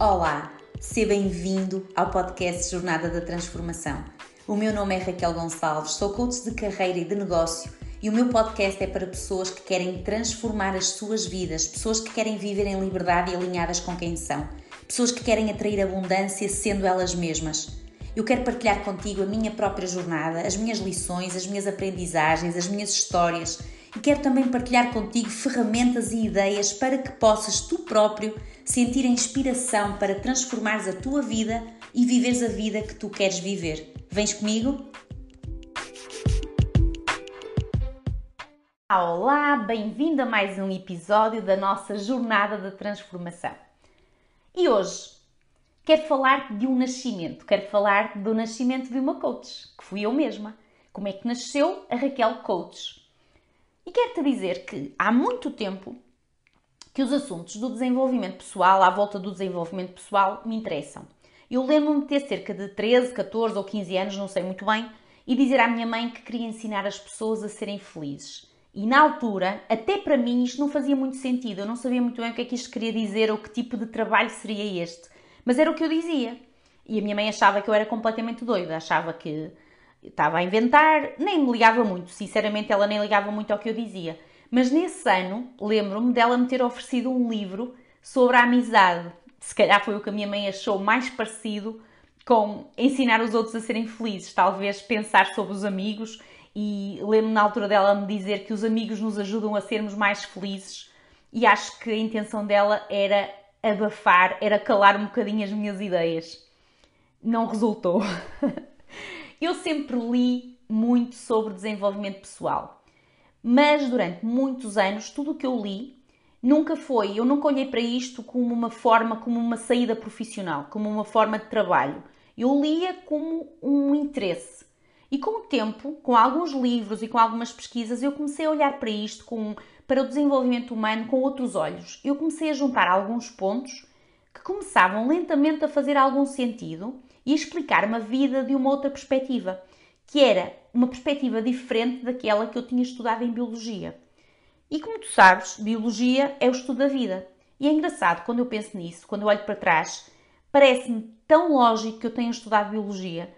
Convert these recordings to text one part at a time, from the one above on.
Olá, seja bem-vindo ao podcast Jornada da Transformação. O meu nome é Raquel Gonçalves, sou coach de carreira e de negócio e o meu podcast é para pessoas que querem transformar as suas vidas, pessoas que querem viver em liberdade e alinhadas com quem são, pessoas que querem atrair abundância sendo elas mesmas. Eu quero partilhar contigo a minha própria jornada, as minhas lições, as minhas aprendizagens, as minhas histórias e quero também partilhar contigo ferramentas e ideias para que possas tu próprio sentir a inspiração para transformares a tua vida e viveres a vida que tu queres viver. Vens comigo? Olá, bem-vindo a mais um episódio da nossa jornada de transformação. E hoje quero falar de um nascimento, quero falar do nascimento de uma coach, que fui eu mesma. Como é que nasceu a Raquel Coach? E quero-te dizer que há muito tempo que os assuntos do desenvolvimento pessoal, à volta do desenvolvimento pessoal, me interessam. Eu lembro-me de ter cerca de 13, 14 ou 15 anos, não sei muito bem, e dizer à minha mãe que queria ensinar as pessoas a serem felizes. E na altura, até para mim, isto não fazia muito sentido. Eu não sabia muito bem o que é que isto queria dizer ou que tipo de trabalho seria este. Mas era o que eu dizia. E a minha mãe achava que eu era completamente doida, achava que estava a inventar, nem me ligava muito, sinceramente ela nem ligava muito ao que eu dizia. Mas nesse ano, lembro-me dela me ter oferecido um livro sobre a amizade. Se calhar foi o que a minha mãe achou mais parecido com ensinar os outros a serem felizes, talvez pensar sobre os amigos. E lembro-me na altura dela me dizer que os amigos nos ajudam a sermos mais felizes, e acho que a intenção dela era abafar, era calar um bocadinho as minhas ideias. Não resultou. Eu sempre li muito sobre desenvolvimento pessoal, mas durante muitos anos tudo o que eu li nunca foi, eu nunca olhei para isto como uma forma, como uma saída profissional, como uma forma de trabalho. Eu lia como um interesse. E com o tempo, com alguns livros e com algumas pesquisas, eu comecei a olhar para isto com, para o desenvolvimento humano com outros olhos. Eu comecei a juntar alguns pontos que começavam lentamente a fazer algum sentido e explicar uma vida de uma outra perspectiva, que era uma perspectiva diferente daquela que eu tinha estudado em biologia. E como tu sabes, biologia é o estudo da vida. E é engraçado quando eu penso nisso, quando eu olho para trás, parece-me tão lógico que eu tenha estudado biologia,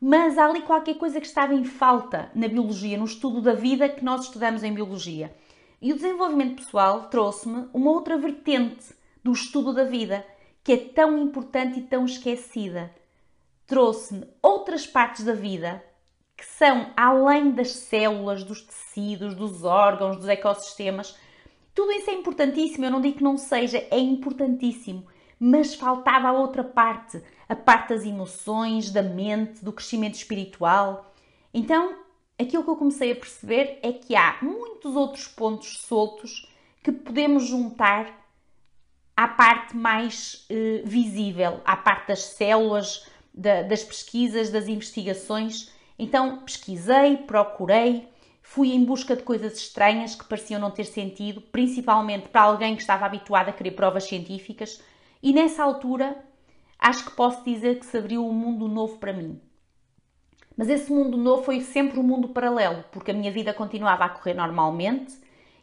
mas há ali qualquer coisa que estava em falta na biologia, no estudo da vida que nós estudamos em biologia. E o desenvolvimento pessoal trouxe-me uma outra vertente do estudo da vida, que é tão importante e tão esquecida trouxe-me outras partes da vida que são além das células, dos tecidos, dos órgãos, dos ecossistemas. Tudo isso é importantíssimo, eu não digo que não seja, é importantíssimo, mas faltava a outra parte, a parte das emoções, da mente, do crescimento espiritual. Então, aquilo que eu comecei a perceber é que há muitos outros pontos soltos que podemos juntar à parte mais eh, visível, à parte das células, da, das pesquisas, das investigações. Então pesquisei, procurei, fui em busca de coisas estranhas que pareciam não ter sentido, principalmente para alguém que estava habituado a querer provas científicas, e nessa altura acho que posso dizer que se abriu um mundo novo para mim. Mas esse mundo novo foi sempre um mundo paralelo, porque a minha vida continuava a correr normalmente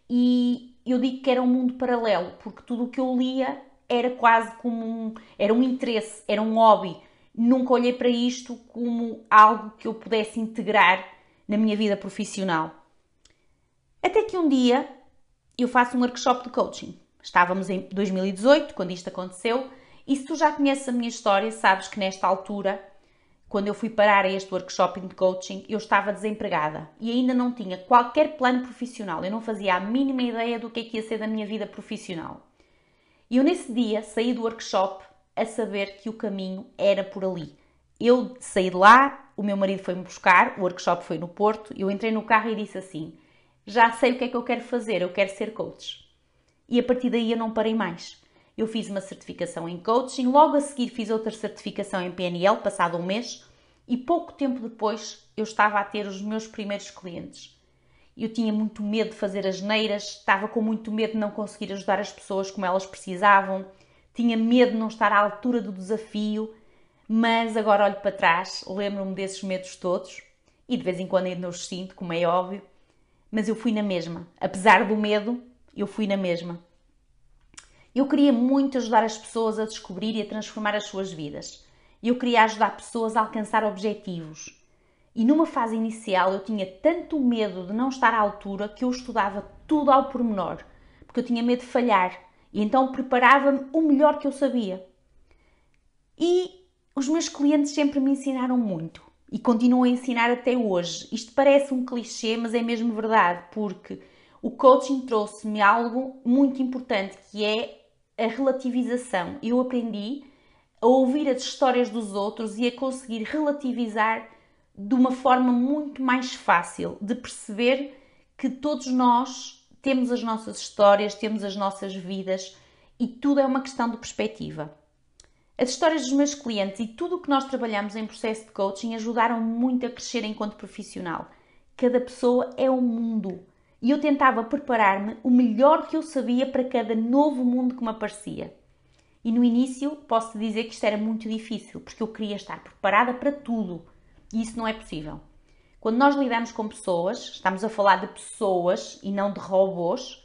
e eu digo que era um mundo paralelo, porque tudo o que eu lia era quase como um, era um interesse, era um hobby, nunca olhei para isto como algo que eu pudesse integrar na minha vida profissional. Até que um dia eu faço um workshop de coaching. Estávamos em 2018, quando isto aconteceu, e se tu já conheces a minha história, sabes que nesta altura, quando eu fui parar a este workshop de coaching, eu estava desempregada e ainda não tinha qualquer plano profissional. Eu não fazia a mínima ideia do que é que ia ser da minha vida profissional. E eu nesse dia saí do workshop a saber que o caminho era por ali. Eu saí de lá, o meu marido foi-me buscar, o workshop foi no Porto, eu entrei no carro e disse assim: Já sei o que é que eu quero fazer, eu quero ser coach. E a partir daí eu não parei mais. Eu fiz uma certificação em coaching, logo a seguir fiz outra certificação em PNL, passado um mês, e pouco tempo depois eu estava a ter os meus primeiros clientes. Eu tinha muito medo de fazer as neiras, estava com muito medo de não conseguir ajudar as pessoas como elas precisavam, tinha medo de não estar à altura do desafio, mas agora olho para trás, lembro-me desses medos todos e de vez em quando ainda os sinto, como é óbvio, mas eu fui na mesma. Apesar do medo, eu fui na mesma. Eu queria muito ajudar as pessoas a descobrir e a transformar as suas vidas. Eu queria ajudar pessoas a alcançar objetivos. E numa fase inicial eu tinha tanto medo de não estar à altura que eu estudava tudo ao pormenor, porque eu tinha medo de falhar. E então preparava-me o melhor que eu sabia. E os meus clientes sempre me ensinaram muito e continuam a ensinar até hoje. Isto parece um clichê, mas é mesmo verdade, porque o coaching trouxe-me algo muito importante que é a relativização. Eu aprendi a ouvir as histórias dos outros e a conseguir relativizar de uma forma muito mais fácil de perceber que todos nós temos as nossas histórias, temos as nossas vidas e tudo é uma questão de perspectiva. As histórias dos meus clientes e tudo o que nós trabalhamos em processo de coaching ajudaram muito a crescer enquanto profissional. Cada pessoa é um mundo e eu tentava preparar-me o melhor que eu sabia para cada novo mundo que me aparecia. E no início posso dizer que isto era muito difícil, porque eu queria estar preparada para tudo e isso não é possível. Quando nós lidamos com pessoas, estamos a falar de pessoas e não de robôs,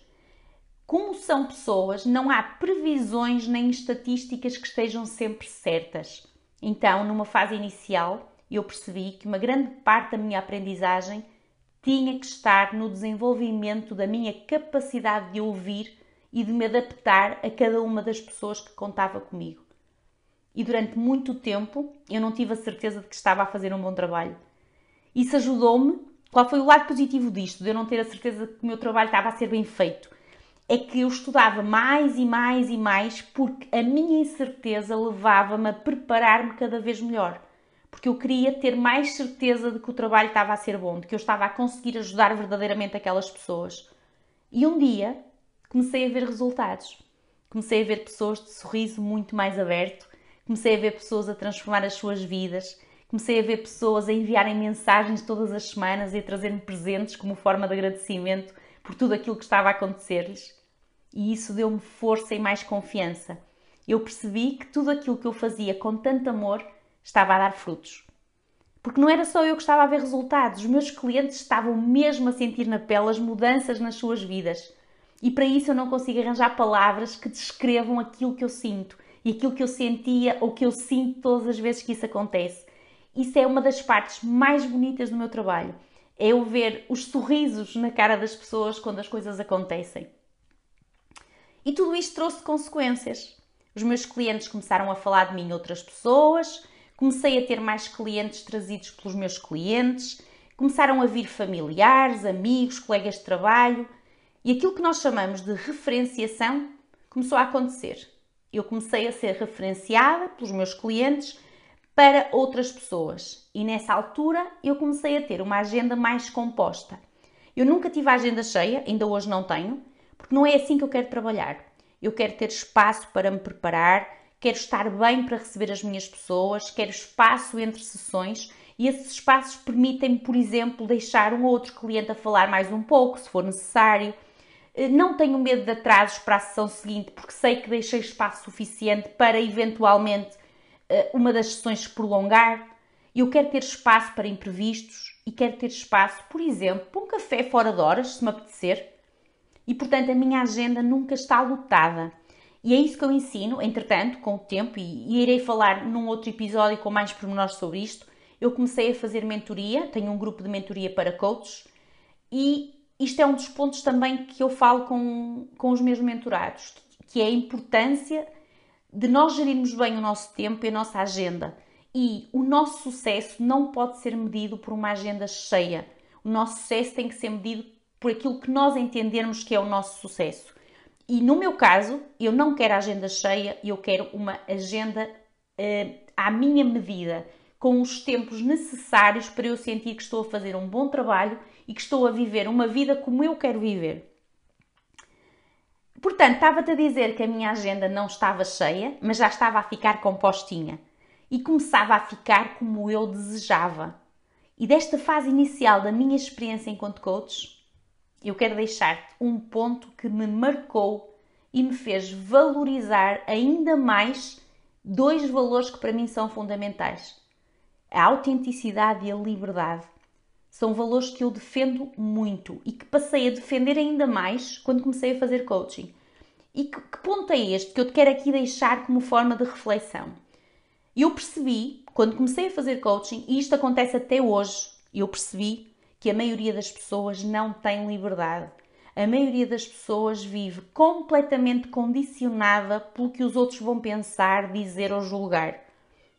como são pessoas, não há previsões nem estatísticas que estejam sempre certas. Então, numa fase inicial, eu percebi que uma grande parte da minha aprendizagem tinha que estar no desenvolvimento da minha capacidade de ouvir e de me adaptar a cada uma das pessoas que contava comigo. E durante muito tempo eu não tive a certeza de que estava a fazer um bom trabalho. Isso ajudou-me. Qual foi o lado positivo disto, de eu não ter a certeza que o meu trabalho estava a ser bem feito? é que eu estudava mais e mais e mais porque a minha incerteza levava-me a preparar-me cada vez melhor. Porque eu queria ter mais certeza de que o trabalho estava a ser bom, de que eu estava a conseguir ajudar verdadeiramente aquelas pessoas. E um dia comecei a ver resultados. Comecei a ver pessoas de sorriso muito mais aberto, comecei a ver pessoas a transformar as suas vidas, comecei a ver pessoas a enviarem mensagens todas as semanas e a trazer-me presentes como forma de agradecimento por tudo aquilo que estava a acontecer-lhes e isso deu-me força e mais confiança. Eu percebi que tudo aquilo que eu fazia com tanto amor estava a dar frutos. Porque não era só eu que estava a ver resultados, os meus clientes estavam mesmo a sentir na pele as mudanças nas suas vidas. E para isso eu não consigo arranjar palavras que descrevam aquilo que eu sinto e aquilo que eu sentia ou que eu sinto todas as vezes que isso acontece. Isso é uma das partes mais bonitas do meu trabalho. É eu ver os sorrisos na cara das pessoas quando as coisas acontecem. E tudo isto trouxe consequências. Os meus clientes começaram a falar de mim outras pessoas, comecei a ter mais clientes trazidos pelos meus clientes, começaram a vir familiares, amigos, colegas de trabalho e aquilo que nós chamamos de referenciação começou a acontecer. Eu comecei a ser referenciada pelos meus clientes para outras pessoas e nessa altura eu comecei a ter uma agenda mais composta. Eu nunca tive a agenda cheia, ainda hoje não tenho, porque não é assim que eu quero trabalhar. Eu quero ter espaço para me preparar, quero estar bem para receber as minhas pessoas, quero espaço entre sessões e esses espaços permitem-me, por exemplo, deixar um ou outro cliente a falar mais um pouco, se for necessário. Eh, não tenho medo de atrasos para a sessão seguinte, porque sei que deixei espaço suficiente para eventualmente uma das sessões se prolongar. Eu quero ter espaço para imprevistos e quero ter espaço, por exemplo, para um café fora de horas, se me apetecer e, portanto, a minha agenda nunca está lotada. E é isso que eu ensino, entretanto, com o tempo, e, e irei falar num outro episódio com mais pormenores sobre isto. Eu comecei a fazer mentoria, tenho um grupo de mentoria para coaches, e isto é um dos pontos também que eu falo com, com os meus mentorados, que é a importância de nós gerirmos bem o nosso tempo e a nossa agenda. E o nosso sucesso não pode ser medido por uma agenda cheia. O nosso sucesso tem que ser medido por aquilo que nós entendermos que é o nosso sucesso. E no meu caso, eu não quero agenda cheia, eu quero uma agenda uh, à minha medida, com os tempos necessários para eu sentir que estou a fazer um bom trabalho e que estou a viver uma vida como eu quero viver. Portanto, estava-te a dizer que a minha agenda não estava cheia, mas já estava a ficar compostinha e começava a ficar como eu desejava. E desta fase inicial da minha experiência enquanto coach, eu quero deixar-te um ponto que me marcou e me fez valorizar ainda mais dois valores que para mim são fundamentais: a autenticidade e a liberdade. São valores que eu defendo muito e que passei a defender ainda mais quando comecei a fazer coaching. E que, que ponto é este que eu te quero aqui deixar como forma de reflexão? Eu percebi, quando comecei a fazer coaching, e isto acontece até hoje, eu percebi que a maioria das pessoas não tem liberdade. A maioria das pessoas vive completamente condicionada pelo que os outros vão pensar, dizer ou julgar.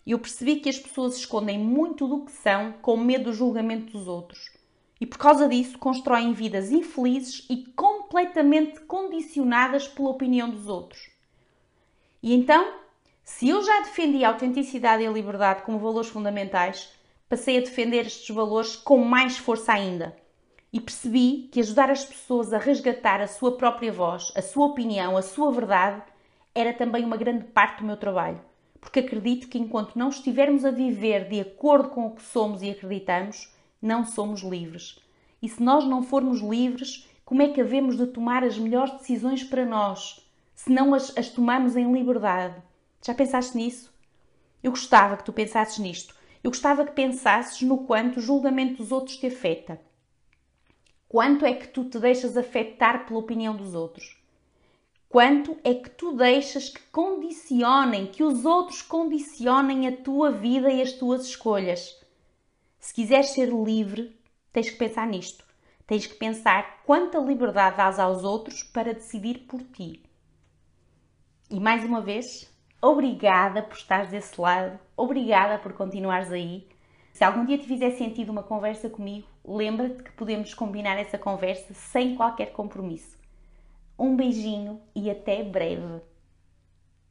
Eu percebi que as pessoas escondem muito do que são com medo do julgamento dos outros. E por causa disso constroem vidas infelizes e completamente condicionadas pela opinião dos outros. E então, se eu já defendi a autenticidade e a liberdade como valores fundamentais, passei a defender estes valores com mais força ainda. E percebi que ajudar as pessoas a resgatar a sua própria voz, a sua opinião, a sua verdade, era também uma grande parte do meu trabalho. Porque acredito que enquanto não estivermos a viver de acordo com o que somos e acreditamos, não somos livres. E se nós não formos livres, como é que havemos de tomar as melhores decisões para nós, se não as, as tomamos em liberdade? Já pensaste nisso? Eu gostava que tu pensasses nisto. Eu gostava que pensasses no quanto o julgamento dos outros te afeta. Quanto é que tu te deixas afetar pela opinião dos outros? Quanto é que tu deixas que condicionem, que os outros condicionem a tua vida e as tuas escolhas? Se quiseres ser livre, tens que pensar nisto. Tens que pensar quanta liberdade dás aos outros para decidir por ti. E mais uma vez, obrigada por estares desse lado, obrigada por continuares aí. Se algum dia te fizer sentido uma conversa comigo, lembra-te que podemos combinar essa conversa sem qualquer compromisso. Um beijinho e até breve!